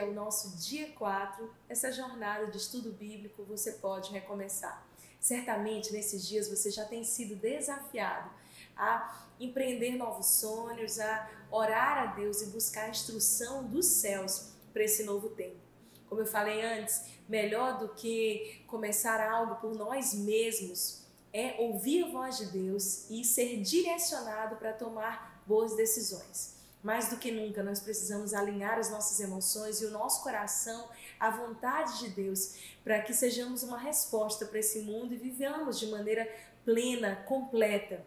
é o nosso dia 4, essa jornada de estudo bíblico você pode recomeçar. Certamente nesses dias você já tem sido desafiado a empreender novos sonhos, a orar a Deus e buscar a instrução dos céus para esse novo tempo. Como eu falei antes, melhor do que começar algo por nós mesmos é ouvir a voz de Deus e ser direcionado para tomar boas decisões. Mais do que nunca, nós precisamos alinhar as nossas emoções e o nosso coração à vontade de Deus, para que sejamos uma resposta para esse mundo e vivamos de maneira plena, completa.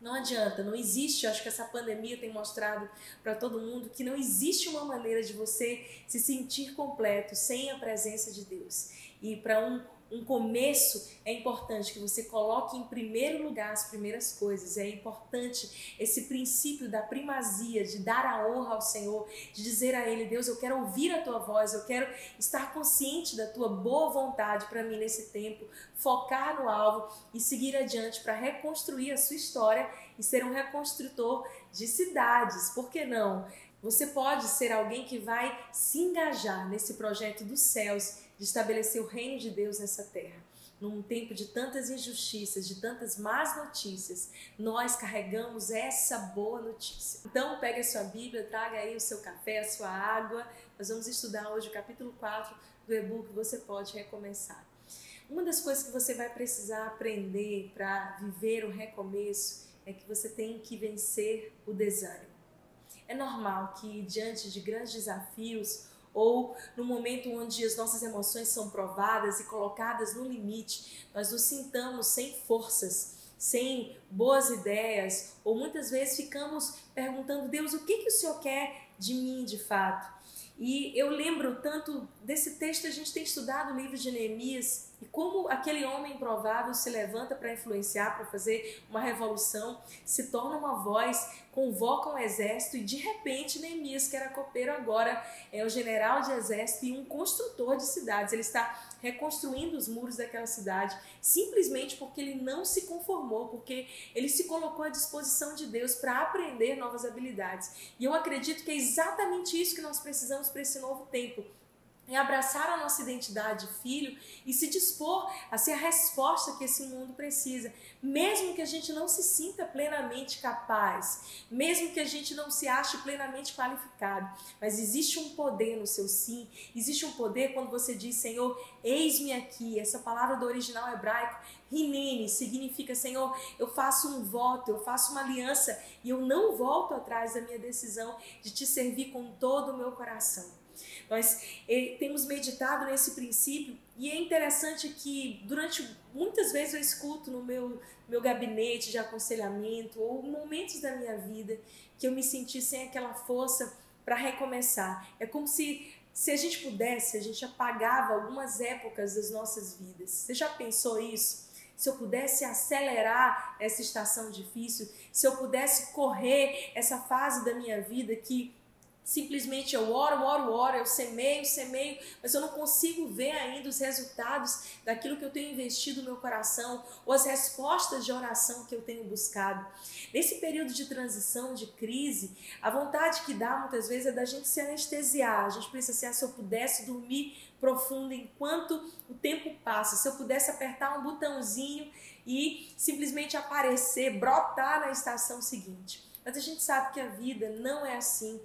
Não adianta, não existe, acho que essa pandemia tem mostrado para todo mundo que não existe uma maneira de você se sentir completo sem a presença de Deus. E para um um começo, é importante que você coloque em primeiro lugar as primeiras coisas. É importante esse princípio da primazia, de dar a honra ao Senhor, de dizer a Ele: Deus, eu quero ouvir a tua voz, eu quero estar consciente da tua boa vontade para mim nesse tempo, focar no alvo e seguir adiante para reconstruir a sua história e ser um reconstrutor de cidades. Por que não? Você pode ser alguém que vai se engajar nesse projeto dos céus de estabelecer o reino de Deus nessa terra. Num tempo de tantas injustiças, de tantas más notícias, nós carregamos essa boa notícia. Então, pegue a sua Bíblia, traga aí o seu café, a sua água. Nós vamos estudar hoje o capítulo 4 do e-book Você Pode Recomeçar. Uma das coisas que você vai precisar aprender para viver o recomeço é que você tem que vencer o desânimo. É normal que, diante de grandes desafios, ou no momento onde as nossas emoções são provadas e colocadas no limite, nós nos sintamos sem forças, sem boas ideias, ou muitas vezes ficamos perguntando: Deus, o que, que o Senhor quer de mim de fato? E eu lembro tanto desse texto, a gente tem estudado o livro de Neemias e como aquele homem improvável se levanta para influenciar, para fazer uma revolução, se torna uma voz, convoca um exército e de repente Neemias, que era copeiro, agora é o general de exército e um construtor de cidades. Ele está reconstruindo os muros daquela cidade simplesmente porque ele não se conformou, porque ele se colocou à disposição de Deus para aprender novas habilidades. E eu acredito que é exatamente isso que nós precisamos para esse novo tempo em abraçar a nossa identidade de filho e se dispor a ser a resposta que esse mundo precisa, mesmo que a gente não se sinta plenamente capaz, mesmo que a gente não se ache plenamente qualificado, mas existe um poder no seu sim, existe um poder quando você diz, Senhor, eis-me aqui. Essa palavra do original hebraico, rinene, significa, Senhor, eu faço um voto, eu faço uma aliança e eu não volto atrás da minha decisão de te servir com todo o meu coração. Nós eh, temos meditado nesse princípio e é interessante que durante muitas vezes eu escuto no meu, meu gabinete de aconselhamento ou momentos da minha vida que eu me senti sem aquela força para recomeçar. É como se se a gente pudesse, a gente apagava algumas épocas das nossas vidas. Você já pensou isso? Se eu pudesse acelerar essa estação difícil, se eu pudesse correr essa fase da minha vida que Simplesmente eu oro, oro, oro, eu semeio, semeio, mas eu não consigo ver ainda os resultados daquilo que eu tenho investido no meu coração ou as respostas de oração que eu tenho buscado. Nesse período de transição, de crise, a vontade que dá muitas vezes é da gente se anestesiar. A gente pensa assim: ah, se eu pudesse dormir profundo enquanto o tempo passa, se eu pudesse apertar um botãozinho e simplesmente aparecer, brotar na estação seguinte. Mas a gente sabe que a vida não é assim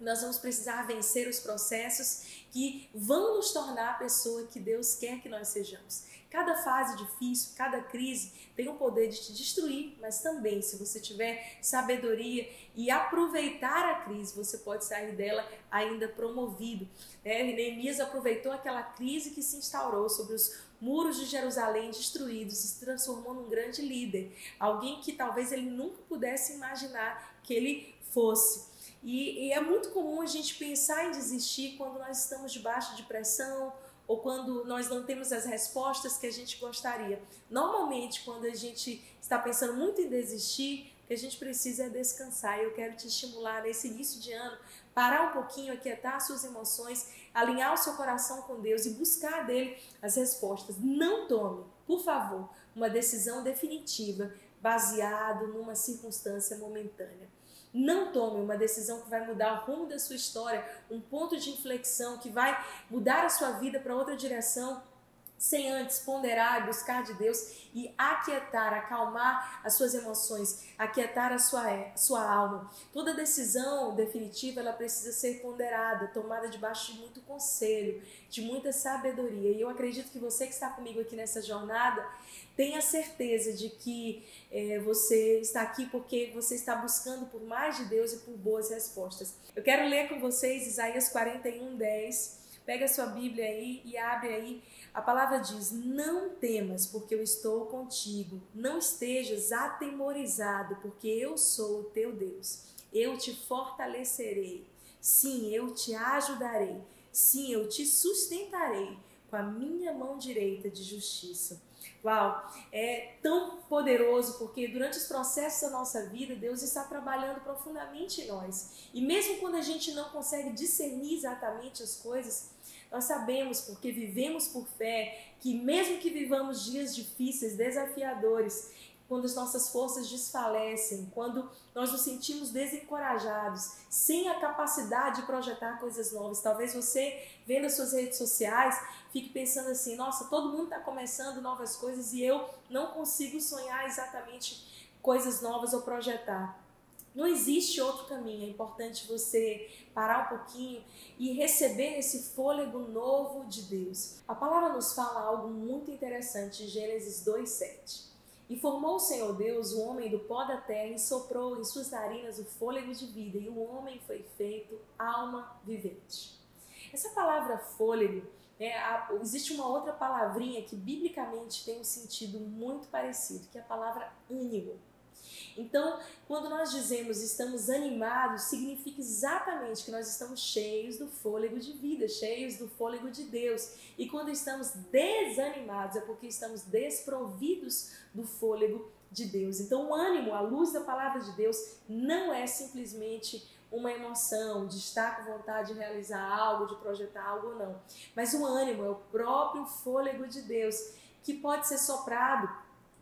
nós vamos precisar vencer os processos que vão nos tornar a pessoa que Deus quer que nós sejamos. Cada fase difícil, cada crise tem o poder de te destruir, mas também, se você tiver sabedoria e aproveitar a crise, você pode sair dela ainda promovido. Né? Neemias aproveitou aquela crise que se instaurou sobre os muros de Jerusalém destruídos se transformou num grande líder, alguém que talvez ele nunca pudesse imaginar que ele fosse. E, e, é muito comum a gente pensar em desistir quando nós estamos debaixo de pressão ou quando nós não temos as respostas que a gente gostaria. Normalmente, quando a gente está pensando muito em desistir, o que a gente precisa é descansar. Eu quero te estimular nesse início de ano, parar um pouquinho, aquietar suas emoções, alinhar o seu coração com Deus e buscar dele as respostas. Não tome, por favor, uma decisão definitiva baseado numa circunstância momentânea. Não tome uma decisão que vai mudar o rumo da sua história, um ponto de inflexão que vai mudar a sua vida para outra direção sem antes ponderar, buscar de Deus e aquietar, acalmar as suas emoções, aquietar a sua, sua alma. Toda decisão definitiva ela precisa ser ponderada, tomada debaixo de muito conselho, de muita sabedoria. E eu acredito que você que está comigo aqui nessa jornada tenha certeza de que é, você está aqui porque você está buscando por mais de Deus e por boas respostas. Eu quero ler com vocês Isaías 41, 10. Pega a sua Bíblia aí e abre aí a palavra diz: Não temas, porque eu estou contigo. Não estejas atemorizado, porque eu sou o teu Deus. Eu te fortalecerei. Sim, eu te ajudarei. Sim, eu te sustentarei com a minha mão direita de justiça. Uau, é tão poderoso porque durante os processos da nossa vida, Deus está trabalhando profundamente em nós. E mesmo quando a gente não consegue discernir exatamente as coisas, nós sabemos, porque vivemos por fé, que mesmo que vivamos dias difíceis, desafiadores, quando as nossas forças desfalecem, quando nós nos sentimos desencorajados, sem a capacidade de projetar coisas novas. Talvez você, vendo as suas redes sociais, fique pensando assim: nossa, todo mundo está começando novas coisas e eu não consigo sonhar exatamente coisas novas ou projetar. Não existe outro caminho. É importante você parar um pouquinho e receber esse fôlego novo de Deus. A palavra nos fala algo muito interessante em Gênesis 2:7. E formou o Senhor Deus o homem do pó da terra e soprou em suas narinas o fôlego de vida, e o homem foi feito alma vivente. Essa palavra fôlego, é, existe uma outra palavrinha que biblicamente tem um sentido muito parecido, que é a palavra ânimo. Então, quando nós dizemos estamos animados, significa exatamente que nós estamos cheios do fôlego de vida, cheios do fôlego de Deus. E quando estamos desanimados é porque estamos desprovidos do fôlego de Deus. Então, o ânimo, a luz da palavra de Deus, não é simplesmente uma emoção de estar com vontade de realizar algo, de projetar algo, não. Mas o ânimo é o próprio fôlego de Deus que pode ser soprado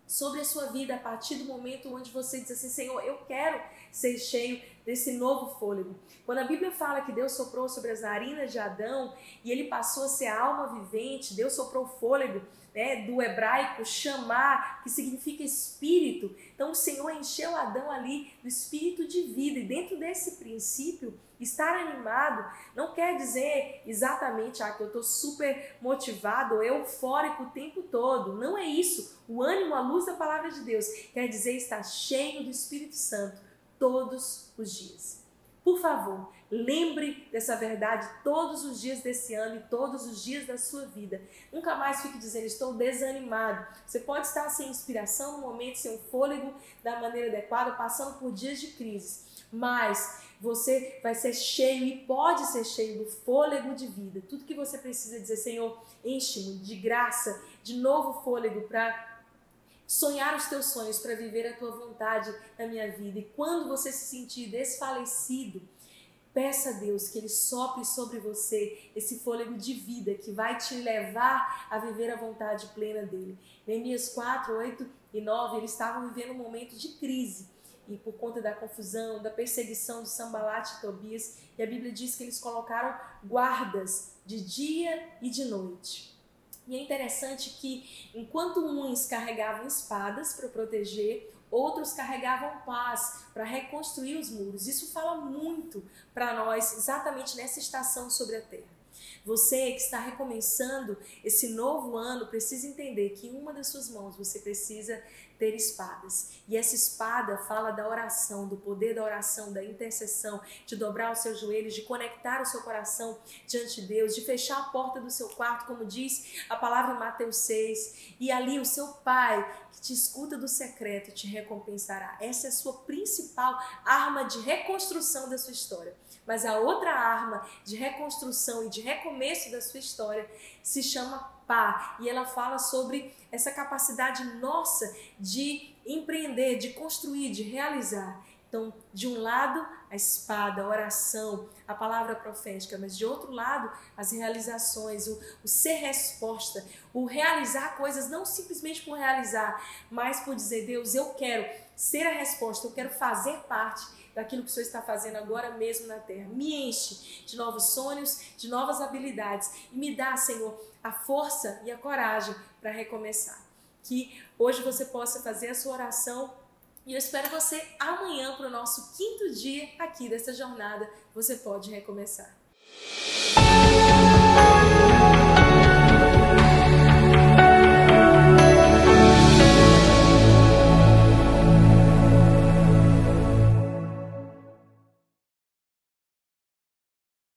sobre a sua vida a partir do momento onde você diz assim: Senhor, eu quero ser cheio desse novo fôlego. Quando a Bíblia fala que Deus soprou sobre as narinas de Adão e ele passou a ser alma vivente, Deus soprou fôlego né, do hebraico chamar, que significa espírito. Então o Senhor encheu Adão ali do espírito de vida, e dentro desse princípio, estar animado não quer dizer exatamente ah, que eu estou super motivado ou eufórico o tempo todo. Não é isso. O ânimo, a luz da palavra de Deus, quer dizer estar cheio do Espírito Santo todos os dias. Por favor, lembre dessa verdade todos os dias desse ano e todos os dias da sua vida. Nunca mais fique dizendo, estou desanimado. Você pode estar sem inspiração no momento, sem fôlego da maneira adequada, passando por dias de crise. Mas você vai ser cheio e pode ser cheio do fôlego de vida. Tudo que você precisa dizer, Senhor, enche-me de graça, de novo fôlego para sonhar os teus sonhos, para viver a tua vontade na minha vida. E quando você se sentir desfalecido, peça a Deus que Ele sopre sobre você esse fôlego de vida que vai te levar a viver a vontade plena dele. Neemias 4, 8 e 9, eles estavam vivendo um momento de crise. E por conta da confusão, da perseguição de Sambalat e Tobias, e a Bíblia diz que eles colocaram guardas de dia e de noite. E é interessante que, enquanto uns carregavam espadas para proteger, outros carregavam paz para reconstruir os muros. Isso fala muito para nós exatamente nessa estação sobre a terra. Você que está recomeçando esse novo ano precisa entender que em uma das suas mãos você precisa ter espadas. E essa espada fala da oração, do poder da oração, da intercessão, de dobrar os seus joelhos, de conectar o seu coração diante de Deus, de fechar a porta do seu quarto, como diz a palavra em Mateus 6. E ali o seu Pai, que te escuta do secreto, te recompensará. Essa é a sua principal arma de reconstrução da sua história. Mas a outra arma de reconstrução e de recomeço da sua história se chama Pá. E ela fala sobre essa capacidade nossa de empreender, de construir, de realizar. Então, de um lado, a espada, a oração, a palavra profética, mas de outro lado, as realizações, o, o, ser resposta, o realizar coisas não simplesmente por realizar, mas por dizer, Deus, eu quero ser a resposta, eu quero fazer parte daquilo que o Senhor está fazendo agora mesmo na terra. Me enche de novos sonhos, de novas habilidades e me dá, Senhor, a força e a coragem para recomeçar. Que hoje você possa fazer a sua oração e eu espero você amanhã para o nosso quinto dia aqui dessa jornada. Você pode recomeçar.